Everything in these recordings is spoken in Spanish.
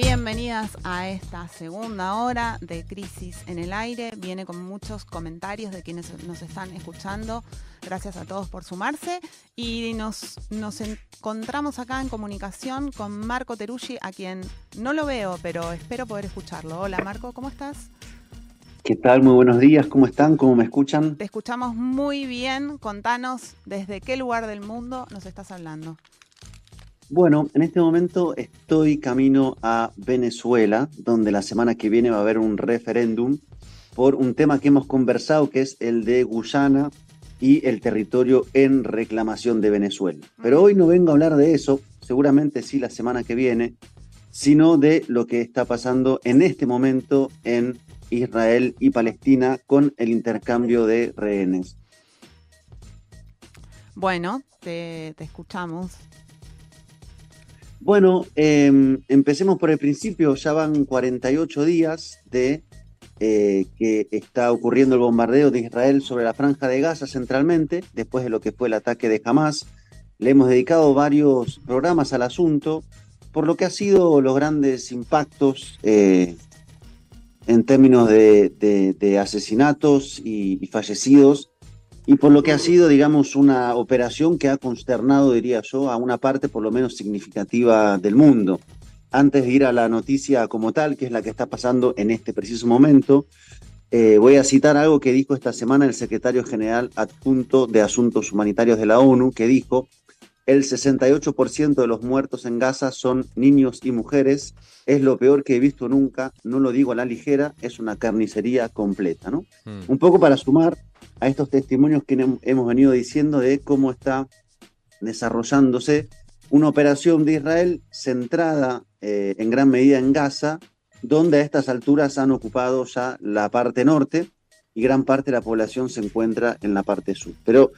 Bienvenidas a esta segunda hora de Crisis en el Aire. Viene con muchos comentarios de quienes nos están escuchando. Gracias a todos por sumarse. Y nos, nos encontramos acá en comunicación con Marco Teruggi, a quien no lo veo, pero espero poder escucharlo. Hola Marco, ¿cómo estás? ¿Qué tal? Muy buenos días, ¿cómo están? ¿Cómo me escuchan? Te escuchamos muy bien. Contanos desde qué lugar del mundo nos estás hablando. Bueno, en este momento estoy camino a Venezuela, donde la semana que viene va a haber un referéndum por un tema que hemos conversado, que es el de Guyana y el territorio en reclamación de Venezuela. Pero hoy no vengo a hablar de eso, seguramente sí la semana que viene, sino de lo que está pasando en este momento en Israel y Palestina con el intercambio de rehenes. Bueno, te, te escuchamos. Bueno, em, empecemos por el principio. Ya van 48 días de eh, que está ocurriendo el bombardeo de Israel sobre la franja de Gaza centralmente, después de lo que fue el ataque de Hamas. Le hemos dedicado varios programas al asunto, por lo que ha sido los grandes impactos eh, en términos de, asesinatos y fallecidos y por lo que ha sido, digamos, una operación que ha consternado, diría yo, a una parte por lo menos significativa del mundo. Antes de ir a la noticia como tal, que es la que está pasando en este preciso momento, eh, voy a citar algo que dijo esta semana el secretario general adjunto de Asuntos Humanitarios de la ONU, que dijo, el 68% de los muertos en Gaza son niños y mujeres, es lo peor que he visto nunca, no lo digo a la ligera, es una carnicería completa, ¿no? Hmm. Un poco para sumar a estos testimonios que hemos venido diciendo de cómo está desarrollándose una operación de Israel centrada eh, en gran medida en Gaza, donde a estas alturas han ocupado ya la parte norte y gran parte de la población se encuentra en la parte sur. Pero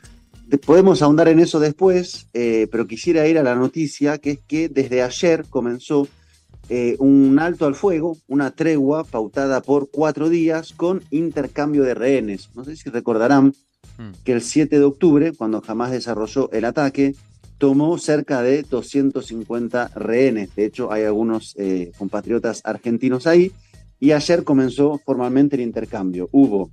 podemos ahondar en eso después, eh, pero quisiera ir a la noticia, que es que desde ayer comenzó eh, un alto al fuego, una tregua pautada por cuatro días con intercambio de rehenes. No sé si recordarán hmm. que el 7 de octubre, cuando jamás desarrolló el ataque, tomó cerca de 250 rehenes. De hecho, hay algunos eh, compatriotas argentinos ahí. Y ayer comenzó formalmente el intercambio. Hubo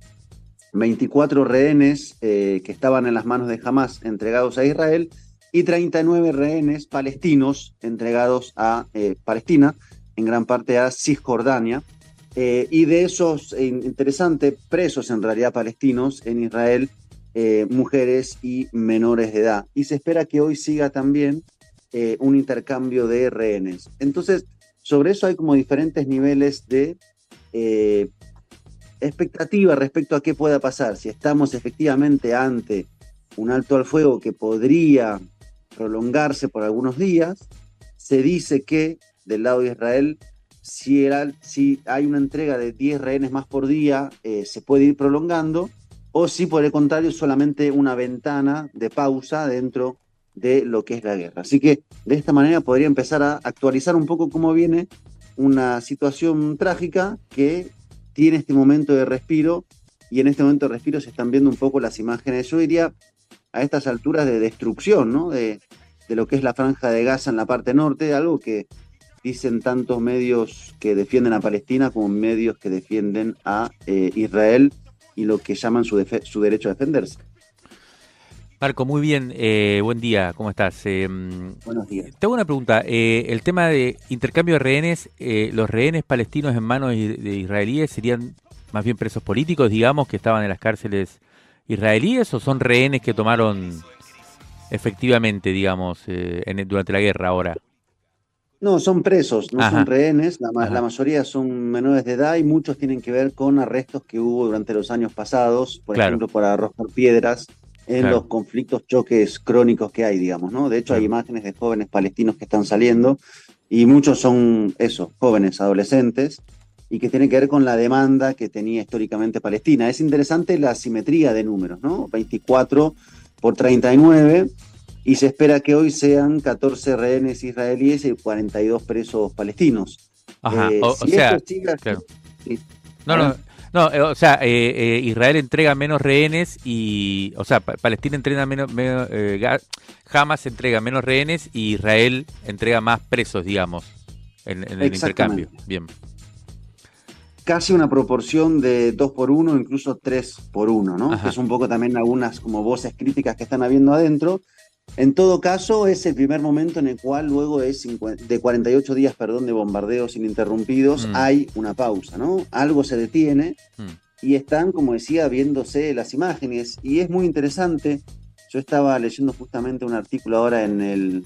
24 rehenes eh, que estaban en las manos de Hamas entregados a Israel y 39 rehenes palestinos entregados a Palestina en gran parte a Cisjordania. Eh, y de esos, eh, interesantes presos en realidad palestinos en Israel, eh, mujeres y menores de edad. Y se espera que hoy siga también un intercambio de rehenes. Entonces, sobre eso hay como diferentes niveles de expectativa respecto a qué pueda pasar. Si estamos efectivamente ante un alto al fuego que podría prolongarse por algunos días, se dice que del lado de Israel, si, hay una entrega de 10 rehenes más por día, eh, se puede ir prolongando, o si por el contrario solamente una ventana de pausa dentro de lo que es la guerra. Así que de esta manera podría empezar a actualizar un poco cómo viene una situación trágica que tiene este momento de respiro y en este momento de respiro se están viendo un poco las imágenes, yo diría, a estas alturas de destrucción, ¿no? De, de lo que es la franja de Gaza en la parte norte, algo que dicen tantos medios que defienden a Palestina como medios que defienden a eh, Israel y lo que llaman su, su, derecho a defenderse. Marco, muy bien, eh, buen día, ¿cómo estás? Eh, Buenos días. Tengo una pregunta, el tema de intercambio de rehenes, ¿los rehenes palestinos en manos de israelíes serían más bien presos políticos, digamos, que estaban en las cárceles israelíes o son rehenes que tomaron efectivamente, digamos, durante la guerra ahora? No, son presos, no son rehenes, la, mayoría son menores de edad y muchos tienen que ver con arrestos que hubo durante los años pasados, por ejemplo, por arrojar piedras en los conflictos, choques crónicos que hay, digamos, ¿no? De hecho, hay imágenes de jóvenes palestinos que están saliendo y muchos son eso, jóvenes, adolescentes, y que tiene que ver con la demanda que tenía históricamente Palestina. Es interesante la simetría de números, ¿no? 24 por 39 y se espera que hoy sean 14 rehenes israelíes y 42 presos palestinos. Ajá, eh, o, sea, claro. No, no, no, eh, o sea, eh, Israel entrega menos rehenes y, o sea, Palestina entrega menos, menos Hamas entrega menos rehenes y Israel entrega más presos, digamos, en, en el intercambio. Bien casi una proporción de 2 por 1, incluso 3 por 1, ¿no? Que es un poco también algunas como voces críticas que están habiendo adentro. En todo caso, es el primer momento en el cual luego es de 48 días perdón, de bombardeos ininterrumpidos, mm. hay una pausa, ¿no? Algo se detiene mm. y están, como decía, viéndose las imágenes. Y es muy interesante. Yo estaba leyendo justamente un artículo ahora en el,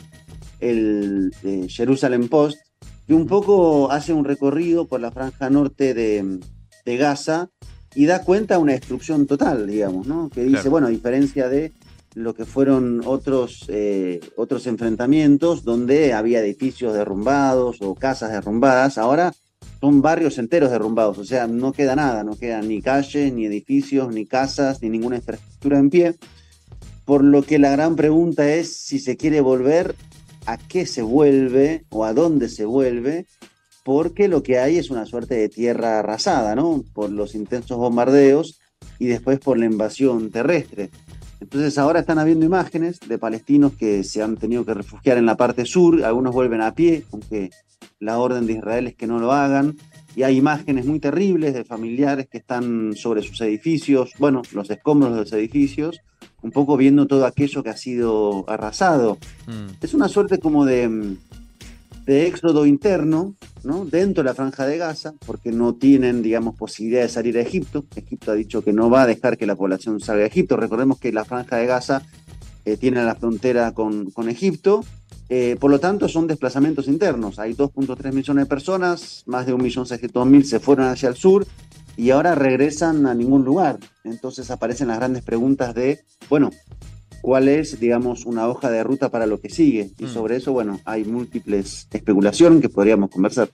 el eh, Jerusalem Post que un poco hace un recorrido por la franja norte de, Gaza y da cuenta de una destrucción total, digamos, ¿no? Que dice, bueno, a diferencia de lo que fueron otros, eh, otros enfrentamientos donde había edificios derrumbados o casas derrumbadas, ahora son barrios enteros derrumbados, o sea, no queda nada, no quedan ni calles, ni edificios, ni casas, ni ninguna infraestructura en pie. Por lo que la gran pregunta es si se quiere volver a qué se vuelve o a dónde se vuelve, porque lo que hay es una suerte de tierra arrasada, ¿no? Por los intensos bombardeos y después por la invasión terrestre. Entonces ahora están habiendo imágenes de palestinos que se han tenido que refugiar en la parte sur, algunos vuelven a pie, aunque la orden de Israel es que no lo hagan, y hay imágenes muy terribles de familiares que están sobre sus edificios, bueno, los escombros de los edificios, un poco viendo todo aquello que ha sido arrasado. Mm. Es una suerte como de, de éxodo interno, ¿no? Dentro de la franja de Gaza, porque no tienen, digamos, posibilidad de salir a Egipto. Egipto ha dicho que no va a dejar que la población salga a Egipto. Recordemos que la franja de Gaza eh, tiene la frontera con, con Egipto. Eh, por lo tanto, son desplazamientos internos. Hay 2.3 millones de personas, más de 1.600.000 se fueron hacia el sur y ahora regresan a ningún lugar. Entonces aparecen las grandes preguntas de, bueno, ¿cuál es, digamos, una hoja de ruta para lo que sigue? Y mm. sobre eso, bueno, hay múltiples especulaciones que podríamos conversar.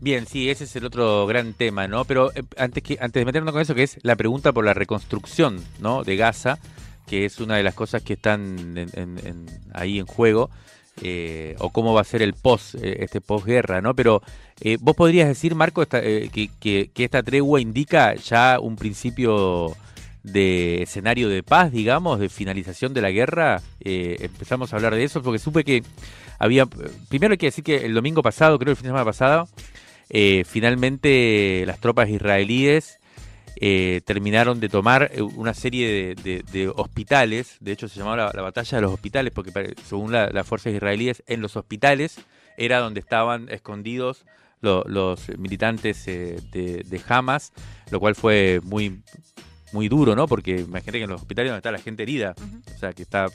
Bien, sí, ese es el otro gran tema, ¿no? Pero eh, antes, que, antes de meternos con eso, que es la pregunta por la reconstrucción, ¿no? De Gaza, que es una de las cosas que están ahí en juego. Eh, o cómo va a ser el post, eh, este posguerra, ¿no? Pero eh, vos podrías decir, Marco, que, esta tregua indica ya un principio de escenario de paz, digamos, de finalización de la guerra. empezamos a hablar de eso porque supe que había, primero hay que decir que el domingo pasado, creo el fin de semana pasado, finalmente las tropas israelíes eh, terminaron de tomar eh, una serie de, hospitales, de hecho se llamaba la, batalla de los hospitales, porque según las fuerzas israelíes, en los hospitales era donde estaban escondidos los militantes eh, de, Hamas, lo cual fue muy muy duro, ¿no? Porque imagínate que en los hospitales donde está la gente herida, o sea, que está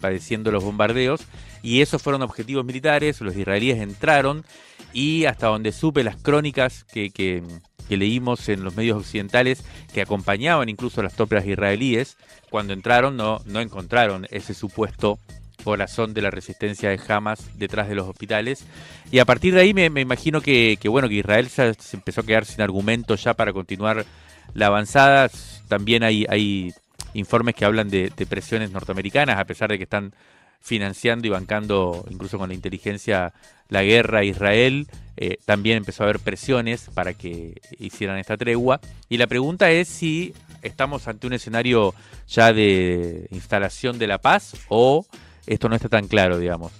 padeciendo los bombardeos, y esos fueron objetivos militares, los israelíes entraron, y hasta donde supe las crónicas que, que, que leímos en los medios occidentales que acompañaban incluso a las tropas israelíes, cuando entraron no, no encontraron ese supuesto corazón de la resistencia de Hamas detrás de los hospitales. Y a partir de ahí me, imagino que, bueno, que Israel se, empezó a quedar sin argumentos ya para continuar la avanzada. También hay, hay informes que hablan de, presiones norteamericanas, a pesar de que están financiando y bancando incluso con la inteligencia la guerra a Israel. Eh, también empezó a haber presiones para que hicieran esta tregua. Y la pregunta es si estamos ante un escenario ya de instalación de la paz o esto no está tan claro, digamos.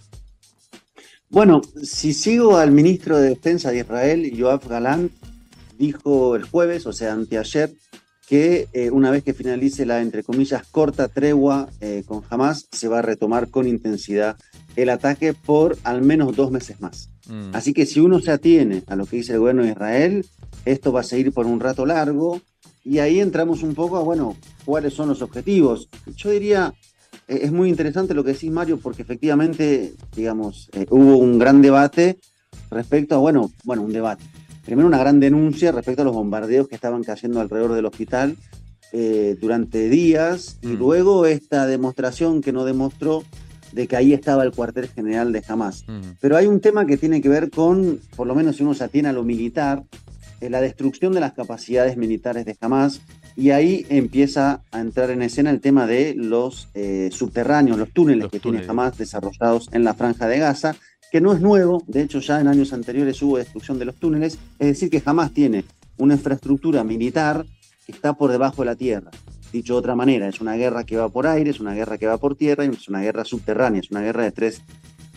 Bueno, si sigo al ministro de Defensa de Israel, Yoav Galant, dijo el jueves, o sea, anteayer, que eh, una vez que finalice la, entre comillas, corta tregua eh, con Hamas, se va a retomar con intensidad el ataque por al menos dos meses más. Mm. Así que si uno se atiene a lo que dice el gobierno de Israel, esto va a seguir por un rato largo y ahí entramos un poco a, bueno, cuáles son los objetivos. Yo diría, eh, es muy interesante lo que decís, Mario, porque efectivamente, digamos, hubo un gran debate respecto a, bueno, bueno, un debate primero una gran denuncia respecto a los bombardeos que estaban cayendo alrededor del hospital eh, durante días y mm. luego esta demostración que no demostró de que ahí estaba el cuartel general de Hamas. Mm. Pero hay un tema que tiene que ver con, por lo menos si uno se atiene a lo militar, eh, la destrucción de las capacidades militares de Hamas y ahí empieza a entrar en escena el tema de los eh, subterráneos, los túneles que tiene Hamas desarrollados en la franja de Gaza, que no es nuevo, de hecho ya en años anteriores hubo destrucción de los túneles, es decir, que Hamas tiene una infraestructura militar que está por debajo de la tierra. Dicho de otra manera, es una guerra que va por aire, es una guerra que va por tierra es una guerra subterránea, es una guerra de tres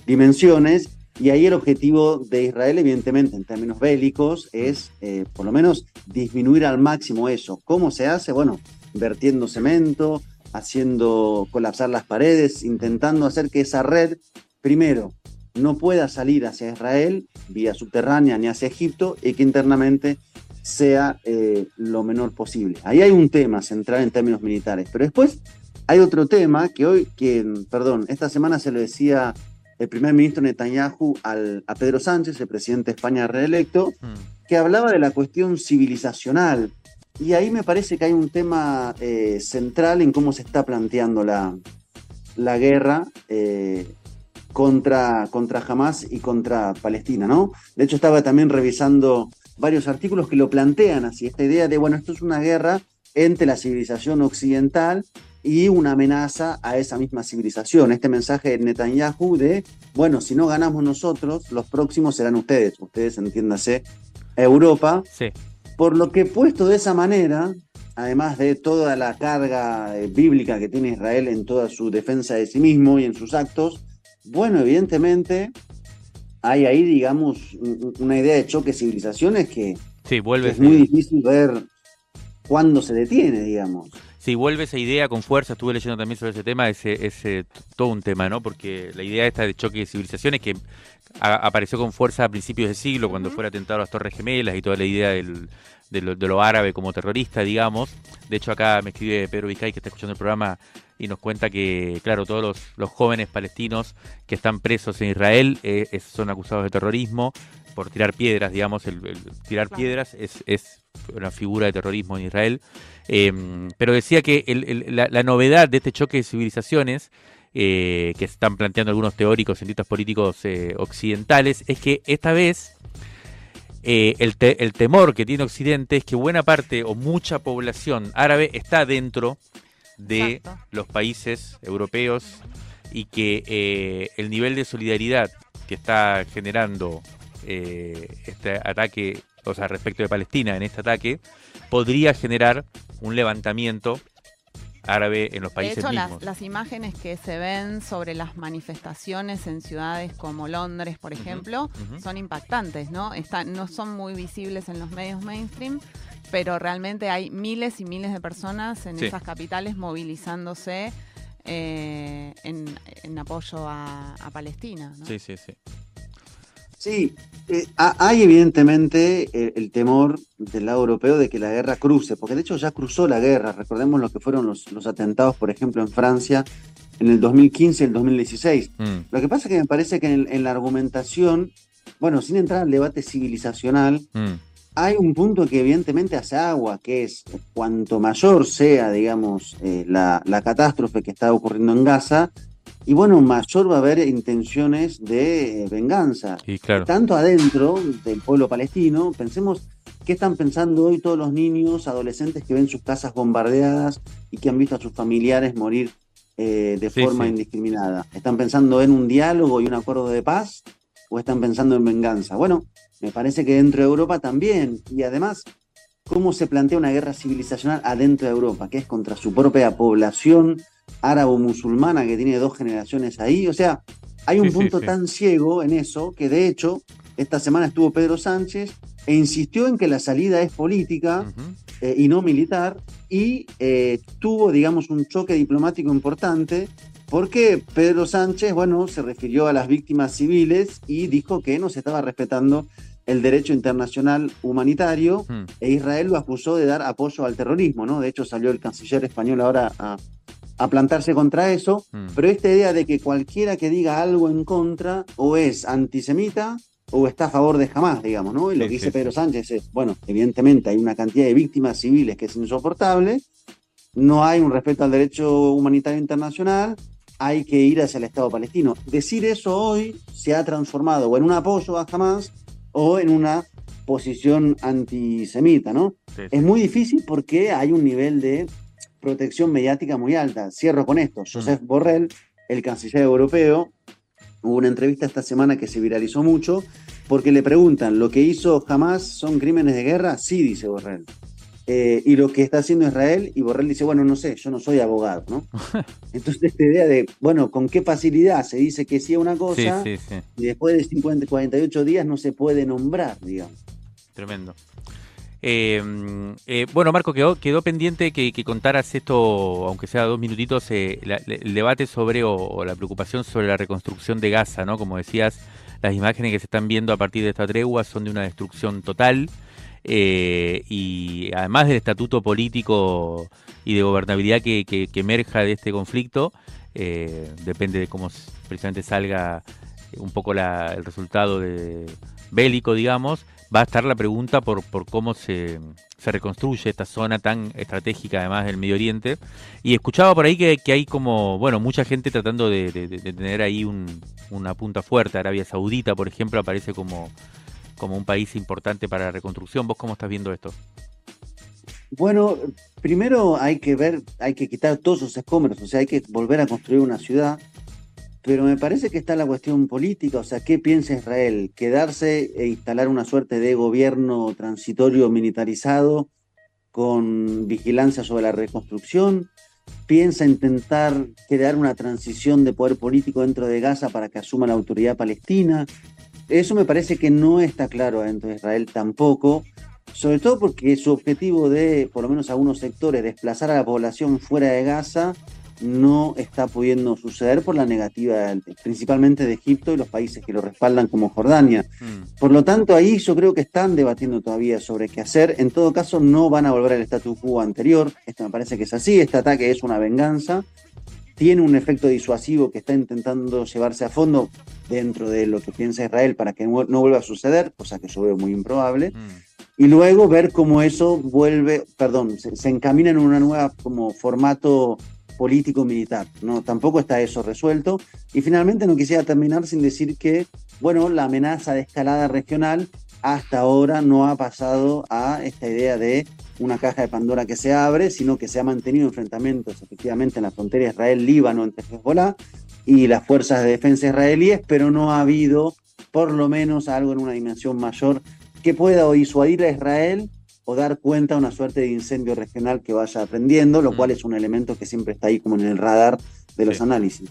dimensiones y ahí el objetivo de Israel, evidentemente, en términos bélicos, es eh, por lo menos disminuir al máximo eso. ¿Cómo se hace? Bueno, vertiendo cemento, haciendo colapsar las paredes, intentando hacer que esa red, primero, no pueda salir hacia Israel vía subterránea ni hacia Egipto y que internamente sea eh, lo menor posible. Ahí hay un tema central en términos militares, pero después hay otro tema que hoy, que, perdón, esta semana se lo decía el primer ministro Netanyahu al, a Pedro Sánchez, el presidente de España reelecto, mm. que hablaba de la cuestión civilizacional. Y ahí me parece que hay un tema eh, central en cómo se está planteando la, la guerra eh, contra, contra Hamas y contra Palestina, ¿no? De hecho, estaba también revisando varios artículos que lo plantean así, esta idea de, bueno, esto es una guerra entre la civilización occidental y una amenaza a esa misma civilización. Este mensaje de Netanyahu de, bueno, si no ganamos nosotros, los próximos serán ustedes, ustedes entiéndase, Europa. Sí. Por lo que puesto de esa manera, además de toda la carga eh, bíblica que tiene Israel en toda su defensa de sí mismo y en sus actos, bueno, evidentemente hay ahí, digamos, una idea de choque de civilizaciones que, sí, vuelve es muy difícil ver cuándo se detiene, digamos. Si vuelve esa idea con fuerza, estuve leyendo también sobre ese tema, ese es todo un tema, ¿no? Porque la idea esta de choque de civilizaciones que apareció con fuerza a principios de siglo, cuando fue atentado a las Torres Gemelas y toda la idea del, de, lo, árabe como terrorista, digamos. De hecho, acá me escribe Pedro Vizcay, que está escuchando el programa, y nos cuenta que, claro, todos los, jóvenes palestinos que están presos en Israel eh, son acusados de terrorismo por tirar piedras, digamos, el, tirar piedras es, es una figura de terrorismo en Israel. Em, pero decía que la, novedad de este choque de civilizaciones eh, que están planteando algunos teóricos, cientistas políticos eh, occidentales, es que esta vez eh, el, el, temor que tiene Occidente es que buena parte o mucha población árabe está dentro de los países europeos y que el nivel de solidaridad que está generando este ataque, o sea, respecto de Palestina en este ataque, podría generar un levantamiento árabe en los países de hecho, mismos. Las, las, imágenes que se ven sobre las manifestaciones en ciudades como Londres, por ejemplo, son impactantes, ¿no? Están, no son muy visibles en los medios mainstream, pero realmente hay miles y miles de personas en esas capitales movilizándose eh, en, apoyo a, Palestina. Sí, sí, sí. Sí, eh, hay evidentemente eh, el, temor del lado europeo de que la guerra cruce, porque de hecho ya cruzó la guerra. Recordemos lo que fueron los, atentados, por ejemplo, en Francia en el 2015 y el 2016. Mm. Lo que pasa es que me parece que en, la argumentación, bueno, sin entrar al debate civilizacional, mm. hay un punto que evidentemente hace agua, que es cuanto mayor sea, digamos, eh, la, la catástrofe que está ocurriendo en Gaza, y bueno, mayor va a haber intenciones de venganza. Tanto adentro del pueblo palestino, pensemos qué están pensando hoy todos los niños, adolescentes que ven sus casas bombardeadas y que han visto a sus familiares morir eh, de forma indiscriminada. ¿Están pensando en un diálogo y un acuerdo de paz o están pensando en venganza? Bueno, me parece que dentro de Europa también. Y además, ¿cómo se plantea una guerra civilizacional adentro de Europa? Que es contra su propia población, árabo-musulmana que tiene dos generaciones ahí. O sea, hay un punto tan ciego en eso que de hecho esta semana estuvo Pedro Sánchez e insistió en que la salida es política eh, y no militar y eh, tuvo, digamos, un choque diplomático importante porque Pedro Sánchez, bueno, se refirió a las víctimas civiles y dijo que no se estaba respetando el derecho internacional humanitario e Israel lo acusó de dar apoyo al terrorismo, ¿no? De hecho salió el canciller español ahora a, a plantarse contra eso, mm. pero esta idea de que cualquiera que diga algo en contra o es antisemita o está a favor de jamás, digamos, ¿no? Y lo que dice Pedro Sánchez es, bueno, evidentemente hay una cantidad de víctimas civiles que es insoportable, no hay un respeto al derecho humanitario internacional, hay que ir hacia el Estado palestino. Decir eso hoy se ha transformado o en un apoyo a jamás o en una posición antisemita, ¿no? Es muy difícil porque hay un nivel de protección mediática muy alta. Cierro con esto. Joseph Borrell, el canciller europeo, hubo una entrevista esta semana que se viralizó mucho porque le preguntan, ¿lo que hizo Hamas son crímenes de guerra? Sí, dice Borrell. Eh, y lo que está haciendo Israel, y Borrell dice, bueno, no sé, yo no soy abogado, ¿no? Entonces esta idea de, bueno, con qué facilidad se dice que sí a una cosa y después de 50, 48 días no se puede nombrar, digamos. Tremendo. Em, eh, bueno, Marco, quedó, quedó pendiente que, contaras esto, aunque sea dos minutitos, eh, el debate sobre o, la preocupación sobre la reconstrucción de Gaza, ¿no? Como decías, las imágenes que se están viendo a partir de esta tregua son de una destrucción total. Eh, y además del estatuto político y de gobernabilidad que, que, emerja de este conflicto, eh, depende de cómo precisamente salga un poco el resultado de, bélico, digamos, va a estar la pregunta por, por cómo se, se, reconstruye esta zona tan estratégica además del Medio Oriente. Y escuchaba por ahí que, hay como, bueno, mucha gente tratando de, tener ahí una punta fuerte. Arabia Saudita, por ejemplo, aparece como como un país importante para la reconstrucción. ¿Vos cómo estás viendo esto? Bueno, primero hay que ver, hay que quitar todos esos escombros, o sea, hay que volver a construir una ciudad, pero me parece que está la cuestión política, o sea, ¿qué piensa Israel? ¿Quedarse e instalar una suerte de gobierno transitorio militarizado con vigilancia sobre la reconstrucción? ¿Piensa intentar crear una transición de poder político dentro de Gaza para que asuma la autoridad palestina? Eso me parece que no está claro dentro de Israel tampoco, sobre todo porque su objetivo de, por lo menos algunos sectores, desplazar a la población fuera de Gaza no está pudiendo suceder por la negativa principalmente de Egipto y los países que lo respaldan como Jordania. Mm. Por lo tanto, ahí yo creo que están debatiendo todavía sobre qué hacer. En todo caso, no van a volver al status quo anterior. Esto me parece que es así. Este ataque es una venganza tiene un efecto disuasivo que está intentando llevarse a fondo dentro de lo que piensa Israel para que no, vuelva a suceder, cosa que yo veo muy improbable, mm. y luego ver cómo eso vuelve, perdón, se, encamina en una nueva como formato político-militar, ¿no? Tampoco está eso resuelto. Y finalmente no quisiera terminar sin decir que, bueno, la amenaza de escalada regional hasta ahora no ha pasado a esta idea de una caja de Pandora que se abre, sino que se ha mantenido enfrentamientos efectivamente en la frontera Israel-Líbano entre Hezbollah y las fuerzas de defensa israelíes, pero no ha habido por lo menos algo en una dimensión mayor que pueda disuadir a Israel o dar cuenta de una suerte de incendio regional que vaya aprendiendo, lo mm. cual es un elemento que siempre está ahí como en el radar de los análisis.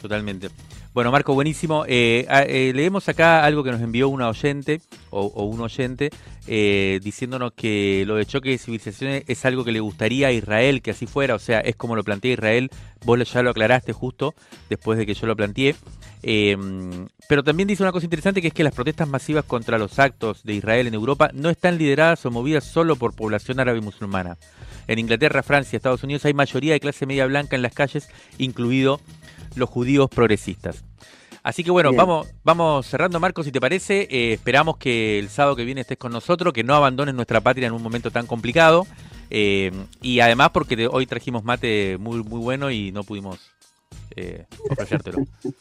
Totalmente. Bueno, Marco, buenísimo. Eh, eh, leemos acá algo que nos envió una oyente o, un oyente eh, diciéndonos que lo de choque de civilizaciones es algo que le gustaría a Israel que así fuera, o sea, es como lo plantea Israel. Vos ya lo aclaraste justo después de que yo lo planteé. Em, pero también dice una cosa interesante que es que las protestas masivas contra los actos de Israel en Europa no están lideradas o movidas solo por población árabe musulmana. En Inglaterra, Francia, Estados Unidos hay mayoría de clase media blanca en las calles, incluido los judíos progresistas. Así que bueno, vamos, vamos cerrando, Marcos, si te parece. Eh, esperamos que el sábado que viene estés con nosotros, que no abandones nuestra patria en un momento tan complicado. Eh, y además porque hoy trajimos mate muy, muy bueno y no pudimos eh, ofrecértelo.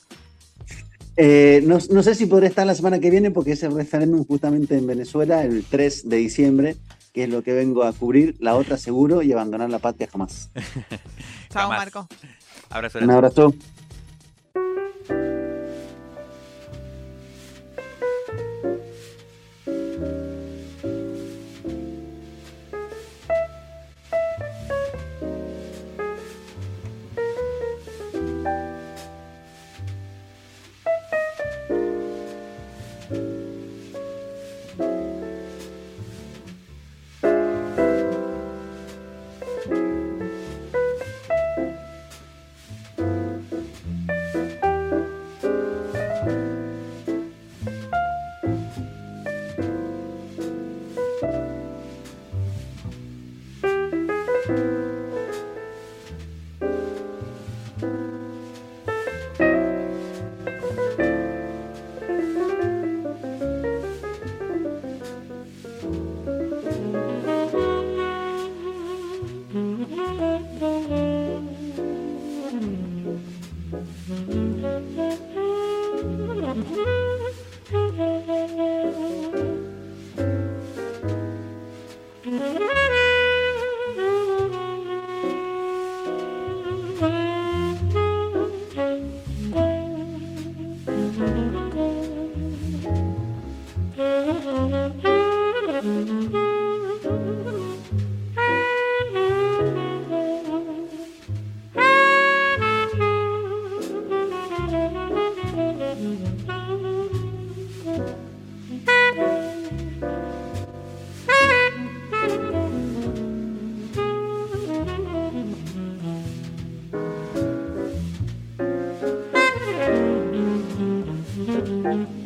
Eh, no, no, sé si podré estar la semana que viene porque es el referéndum justamente en Venezuela, el 3 de diciembre, que es lo que vengo a cubrir. La otra seguro y abandonar la patria jamás. Chao, Marco. Abrazo. Un abrazo. Música Bye.